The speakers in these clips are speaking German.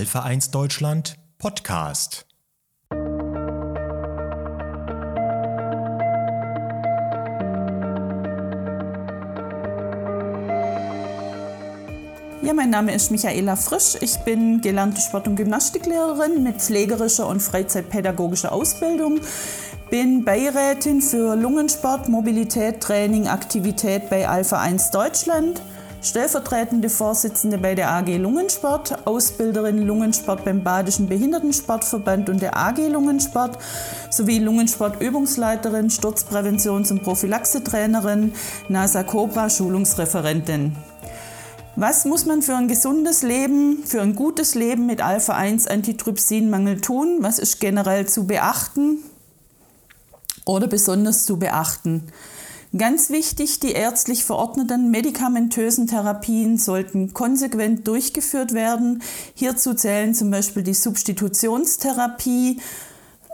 Alpha 1 Deutschland Podcast. Ja, mein Name ist Michaela Frisch. Ich bin gelernte Sport- und Gymnastiklehrerin mit pflegerischer und freizeitpädagogischer Ausbildung. Bin Beirätin für Lungensport, Mobilität, Training, Aktivität bei Alpha 1 Deutschland. Stellvertretende Vorsitzende bei der AG Lungensport, Ausbilderin Lungensport beim Badischen Behindertensportverband und der AG Lungensport sowie Lungensportübungsleiterin, Sturzpräventions- und Prophylaxetrainerin, NASA Cobra Schulungsreferentin. Was muss man für ein gesundes Leben, für ein gutes Leben mit Alpha-1-Antitrypsinmangel tun? Was ist generell zu beachten oder besonders zu beachten? Ganz wichtig, die ärztlich verordneten medikamentösen Therapien sollten konsequent durchgeführt werden. Hierzu zählen zum Beispiel die Substitutionstherapie,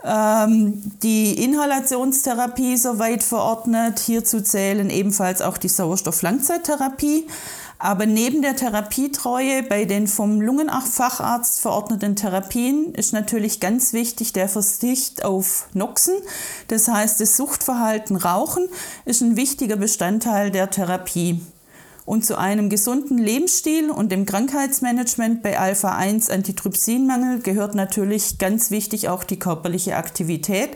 ähm, die Inhalationstherapie soweit verordnet. Hierzu zählen ebenfalls auch die Sauerstofflangzeittherapie. Aber neben der Therapietreue bei den vom Lungenfacharzt verordneten Therapien ist natürlich ganz wichtig der Verzicht auf Noxen. Das heißt, das Suchtverhalten Rauchen ist ein wichtiger Bestandteil der Therapie. Und zu einem gesunden Lebensstil und dem Krankheitsmanagement bei Alpha-1 Antitrypsinmangel gehört natürlich ganz wichtig auch die körperliche Aktivität,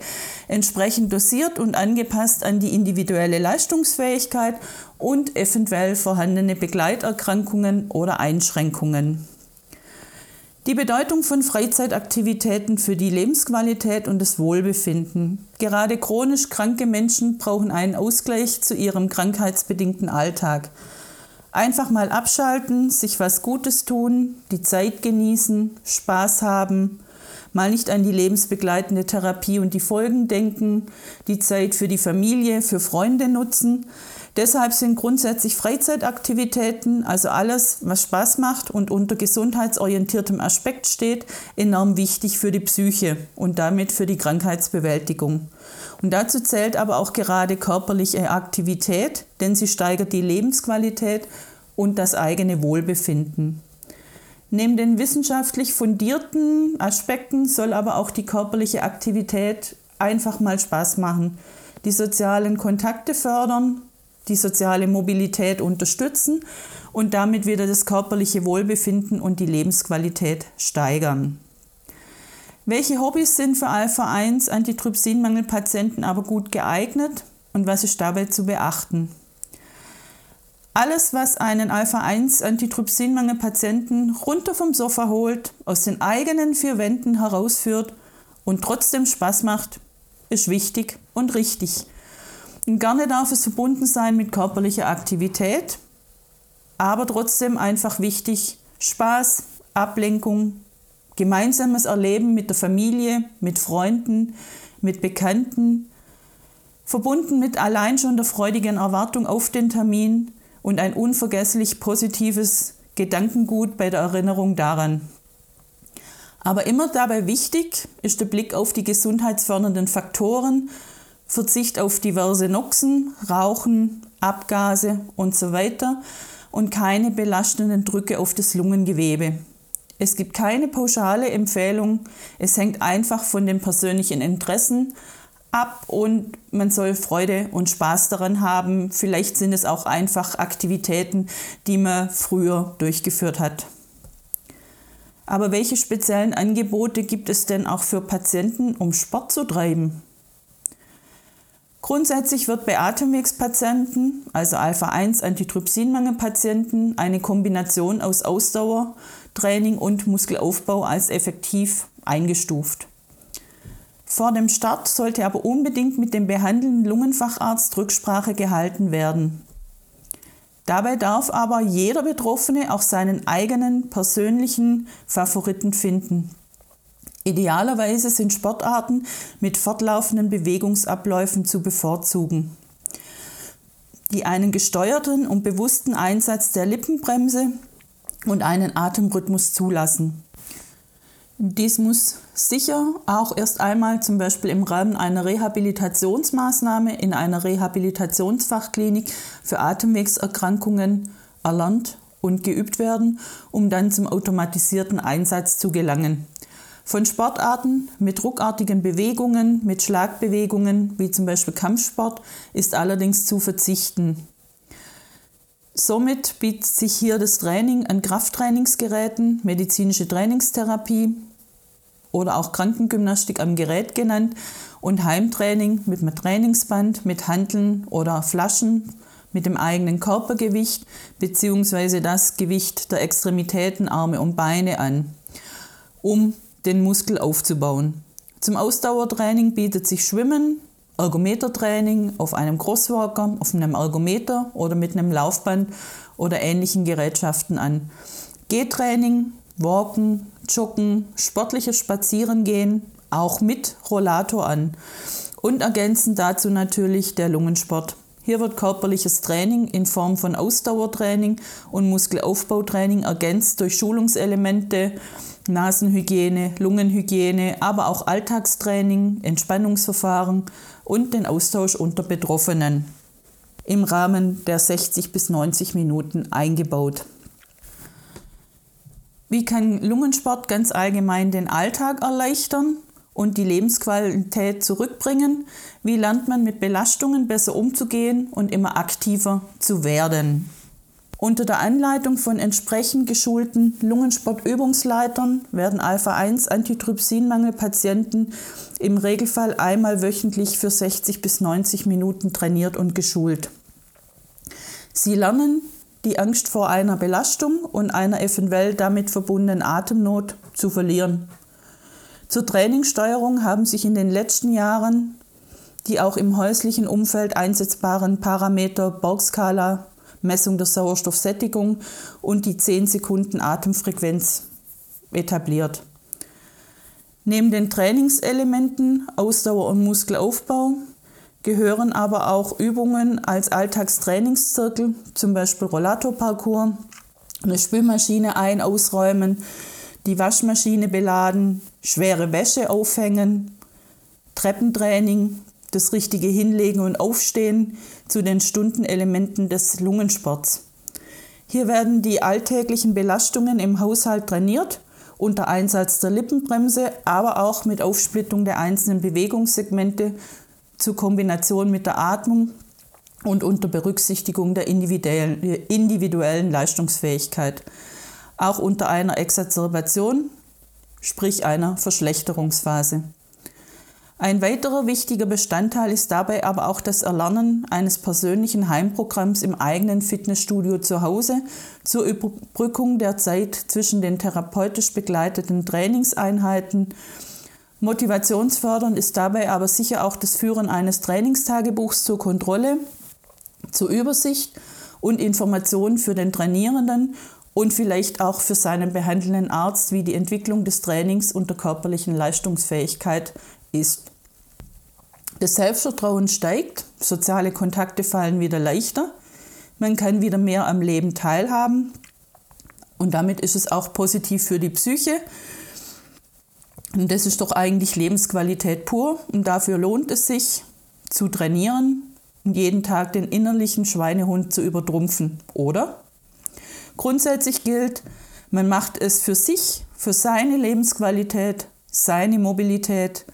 entsprechend dosiert und angepasst an die individuelle Leistungsfähigkeit und eventuell vorhandene Begleiterkrankungen oder Einschränkungen. Die Bedeutung von Freizeitaktivitäten für die Lebensqualität und das Wohlbefinden. Gerade chronisch kranke Menschen brauchen einen Ausgleich zu ihrem krankheitsbedingten Alltag. Einfach mal abschalten, sich was Gutes tun, die Zeit genießen, Spaß haben, mal nicht an die lebensbegleitende Therapie und die Folgen denken, die Zeit für die Familie, für Freunde nutzen. Deshalb sind grundsätzlich Freizeitaktivitäten, also alles, was Spaß macht und unter gesundheitsorientiertem Aspekt steht, enorm wichtig für die Psyche und damit für die Krankheitsbewältigung. Und dazu zählt aber auch gerade körperliche Aktivität, denn sie steigert die Lebensqualität und das eigene Wohlbefinden. Neben den wissenschaftlich fundierten Aspekten soll aber auch die körperliche Aktivität einfach mal Spaß machen, die sozialen Kontakte fördern, die soziale Mobilität unterstützen und damit wieder das körperliche Wohlbefinden und die Lebensqualität steigern. Welche Hobbys sind für Alpha-1 Antitrypsinmangelpatienten aber gut geeignet und was ist dabei zu beachten? Alles, was einen Alpha-1 Antitrypsinmangelpatienten runter vom Sofa holt, aus den eigenen vier Wänden herausführt und trotzdem Spaß macht, ist wichtig und richtig. Gerne darf es verbunden sein mit körperlicher Aktivität, aber trotzdem einfach wichtig Spaß, Ablenkung, gemeinsames Erleben mit der Familie, mit Freunden, mit Bekannten, verbunden mit allein schon der freudigen Erwartung auf den Termin und ein unvergesslich positives Gedankengut bei der Erinnerung daran. Aber immer dabei wichtig ist der Blick auf die gesundheitsfördernden Faktoren, Verzicht auf diverse Noxen, Rauchen, Abgase und so weiter und keine belastenden Drücke auf das Lungengewebe. Es gibt keine pauschale Empfehlung. Es hängt einfach von den persönlichen Interessen ab und man soll Freude und Spaß daran haben. Vielleicht sind es auch einfach Aktivitäten, die man früher durchgeführt hat. Aber welche speziellen Angebote gibt es denn auch für Patienten, um Sport zu treiben? Grundsätzlich wird bei Atemwegspatienten, also Alpha-1 Antitrypsinmangelpatienten, eine Kombination aus Ausdauer, Training und Muskelaufbau als effektiv eingestuft. Vor dem Start sollte aber unbedingt mit dem behandelnden Lungenfacharzt Rücksprache gehalten werden. Dabei darf aber jeder Betroffene auch seinen eigenen persönlichen Favoriten finden. Idealerweise sind Sportarten mit fortlaufenden Bewegungsabläufen zu bevorzugen, die einen gesteuerten und bewussten Einsatz der Lippenbremse und einen Atemrhythmus zulassen. Dies muss sicher auch erst einmal zum Beispiel im Rahmen einer Rehabilitationsmaßnahme in einer Rehabilitationsfachklinik für Atemwegserkrankungen erlernt und geübt werden, um dann zum automatisierten Einsatz zu gelangen. Von Sportarten mit ruckartigen Bewegungen, mit Schlagbewegungen, wie zum Beispiel Kampfsport, ist allerdings zu verzichten. Somit bietet sich hier das Training an Krafttrainingsgeräten, medizinische Trainingstherapie oder auch Krankengymnastik am Gerät genannt und Heimtraining mit einem Trainingsband, mit Handeln oder Flaschen mit dem eigenen Körpergewicht bzw. das Gewicht der Extremitäten, Arme und Beine an, um den Muskel aufzubauen. Zum Ausdauertraining bietet sich Schwimmen, Ergometertraining auf einem Crosswalker, auf einem Ergometer oder mit einem Laufband oder ähnlichen Gerätschaften an. Gehtraining, Walken, Joggen, sportliches Spazierengehen, auch mit Rollator an. Und ergänzend dazu natürlich der Lungensport. Hier wird körperliches Training in Form von Ausdauertraining und Muskelaufbautraining ergänzt durch Schulungselemente, Nasenhygiene, Lungenhygiene, aber auch Alltagstraining, Entspannungsverfahren und den Austausch unter Betroffenen im Rahmen der 60 bis 90 Minuten eingebaut. Wie kann Lungensport ganz allgemein den Alltag erleichtern und die Lebensqualität zurückbringen? Wie lernt man mit Belastungen besser umzugehen und immer aktiver zu werden? Unter der Anleitung von entsprechend geschulten Lungensportübungsleitern werden Alpha-1-Antitrypsinmangelpatienten im Regelfall einmal wöchentlich für 60 bis 90 Minuten trainiert und geschult. Sie lernen, die Angst vor einer Belastung und einer eventuell damit verbundenen Atemnot zu verlieren. Zur Trainingssteuerung haben sich in den letzten Jahren die auch im häuslichen Umfeld einsetzbaren Parameter Borgskala, Messung der Sauerstoffsättigung und die 10 Sekunden Atemfrequenz etabliert. Neben den Trainingselementen Ausdauer und Muskelaufbau gehören aber auch Übungen als Alltagstrainingszirkel, zum Beispiel Rollatorparcours, eine Spülmaschine ein- ausräumen, die Waschmaschine beladen, schwere Wäsche aufhängen, Treppentraining, das richtige Hinlegen und Aufstehen zu den Stundenelementen des Lungensports. Hier werden die alltäglichen Belastungen im Haushalt trainiert, unter Einsatz der Lippenbremse, aber auch mit Aufsplittung der einzelnen Bewegungssegmente zur Kombination mit der Atmung und unter Berücksichtigung der individuellen, Leistungsfähigkeit. Auch unter einer Exacerbation, sprich einer Verschlechterungsphase. Ein weiterer wichtiger Bestandteil ist dabei aber auch das Erlernen eines persönlichen Heimprogramms im eigenen Fitnessstudio zu Hause zur Überbrückung der Zeit zwischen den therapeutisch begleiteten Trainingseinheiten. Motivationsfördernd ist dabei aber sicher auch das Führen eines Trainingstagebuchs zur Kontrolle, zur Übersicht und Information für den Trainierenden und vielleicht auch für seinen behandelnden Arzt, wie die Entwicklung des Trainings und der körperlichen Leistungsfähigkeit ist. Das Selbstvertrauen steigt, soziale Kontakte fallen wieder leichter, man kann wieder mehr am Leben teilhaben und damit ist es auch positiv für die Psyche. Und das ist doch eigentlich Lebensqualität pur und dafür lohnt es sich zu trainieren und jeden Tag den innerlichen Schweinehund zu übertrumpfen, oder? Grundsätzlich gilt, man macht es für sich, für seine Lebensqualität, seine Mobilität,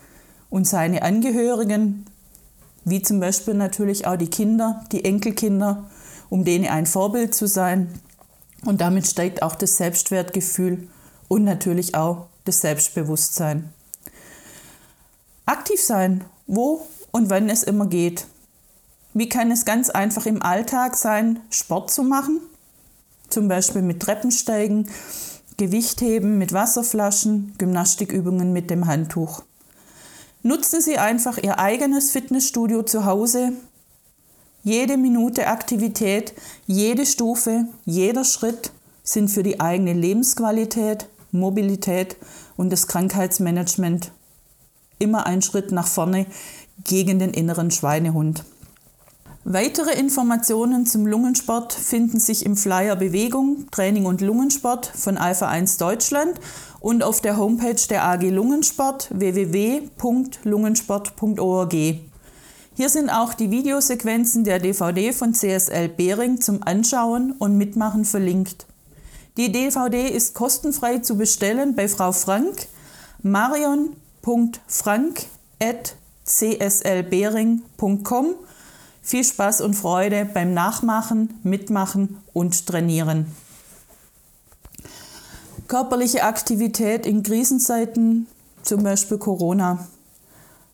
und seine Angehörigen, wie zum Beispiel natürlich auch die Kinder, die Enkelkinder, um denen ein Vorbild zu sein. Und damit steigt auch das Selbstwertgefühl und natürlich auch das Selbstbewusstsein. Aktiv sein, wo und wann es immer geht. Wie kann es ganz einfach im Alltag sein, Sport zu machen? Zum Beispiel mit Treppensteigen, Gewichtheben mit Wasserflaschen, Gymnastikübungen mit dem Handtuch. Nutzen Sie einfach Ihr eigenes Fitnessstudio zu Hause. Jede Minute Aktivität, jede Stufe, jeder Schritt sind für die eigene Lebensqualität, Mobilität und das Krankheitsmanagement immer ein Schritt nach vorne gegen den inneren Schweinehund. Weitere Informationen zum Lungensport finden sich im Flyer Bewegung, Training und Lungensport von Alpha 1 Deutschland und auf der Homepage der AG Lungensport www.lungensport.org. Hier sind auch die Videosequenzen der DVD von CSL Behring zum Anschauen und Mitmachen verlinkt. Die DVD ist kostenfrei zu bestellen bei Frau Frank marion.frank.cslbering.com. Viel Spaß und Freude beim Nachmachen, Mitmachen und Trainieren. Körperliche Aktivität in Krisenzeiten, zum Beispiel Corona.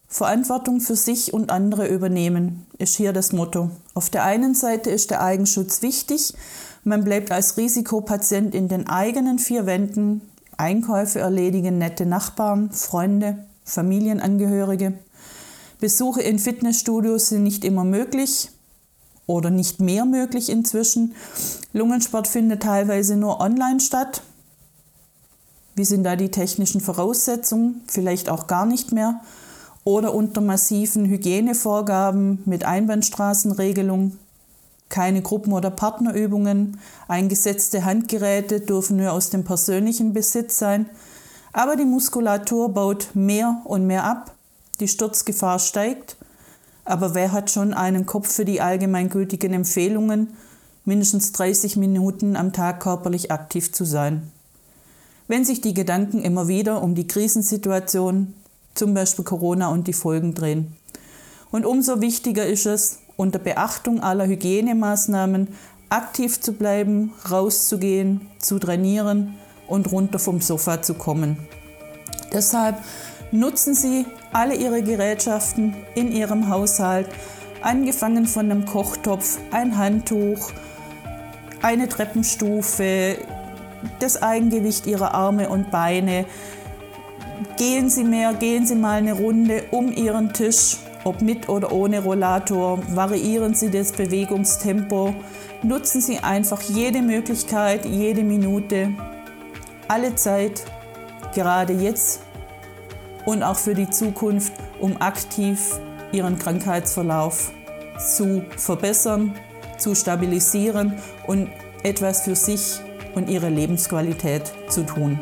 Verantwortung für sich und andere übernehmen, ist hier das Motto. Auf der einen Seite ist der Eigenschutz wichtig. Man bleibt als Risikopatient in den eigenen vier Wänden, Einkäufe erledigen nette Nachbarn, Freunde, Familienangehörige. Besuche in Fitnessstudios sind nicht immer möglich oder nicht mehr möglich inzwischen. Lungensport findet teilweise nur online statt. Wie sind da die technischen Voraussetzungen? Vielleicht auch gar nicht mehr oder unter massiven Hygienevorgaben mit Einbahnstraßenregelung. Keine Gruppen- oder Partnerübungen, eingesetzte Handgeräte dürfen nur aus dem persönlichen Besitz sein, aber die Muskulatur baut mehr und mehr ab, die Sturzgefahr steigt, aber wer hat schon einen Kopf für die allgemeingültigen Empfehlungen, mindestens 30 Minuten am Tag körperlich aktiv zu sein? Wenn sich die Gedanken immer wieder um die Krisensituation, zum Beispiel Corona und die Folgen drehen. Und umso wichtiger ist es, unter Beachtung aller Hygienemaßnahmen aktiv zu bleiben, rauszugehen, zu trainieren und runter vom Sofa zu kommen. Deshalb nutzen Sie alle Ihre Gerätschaften in Ihrem Haushalt, angefangen von einem Kochtopf, ein Handtuch, eine Treppenstufe, das Eigengewicht Ihrer Arme und Beine, Gehen Sie mehr, gehen Sie mal eine Runde um Ihren Tisch, ob mit oder ohne Rollator. Variieren Sie das Bewegungstempo. Nutzen Sie einfach jede Möglichkeit, jede Minute, alle Zeit, gerade jetzt und auch für die Zukunft, um aktiv Ihren Krankheitsverlauf zu verbessern, zu stabilisieren und etwas für sich und Ihre Lebensqualität zu tun.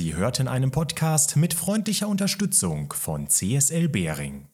Sie hörten einen Podcast mit freundlicher Unterstützung von CSL Behring.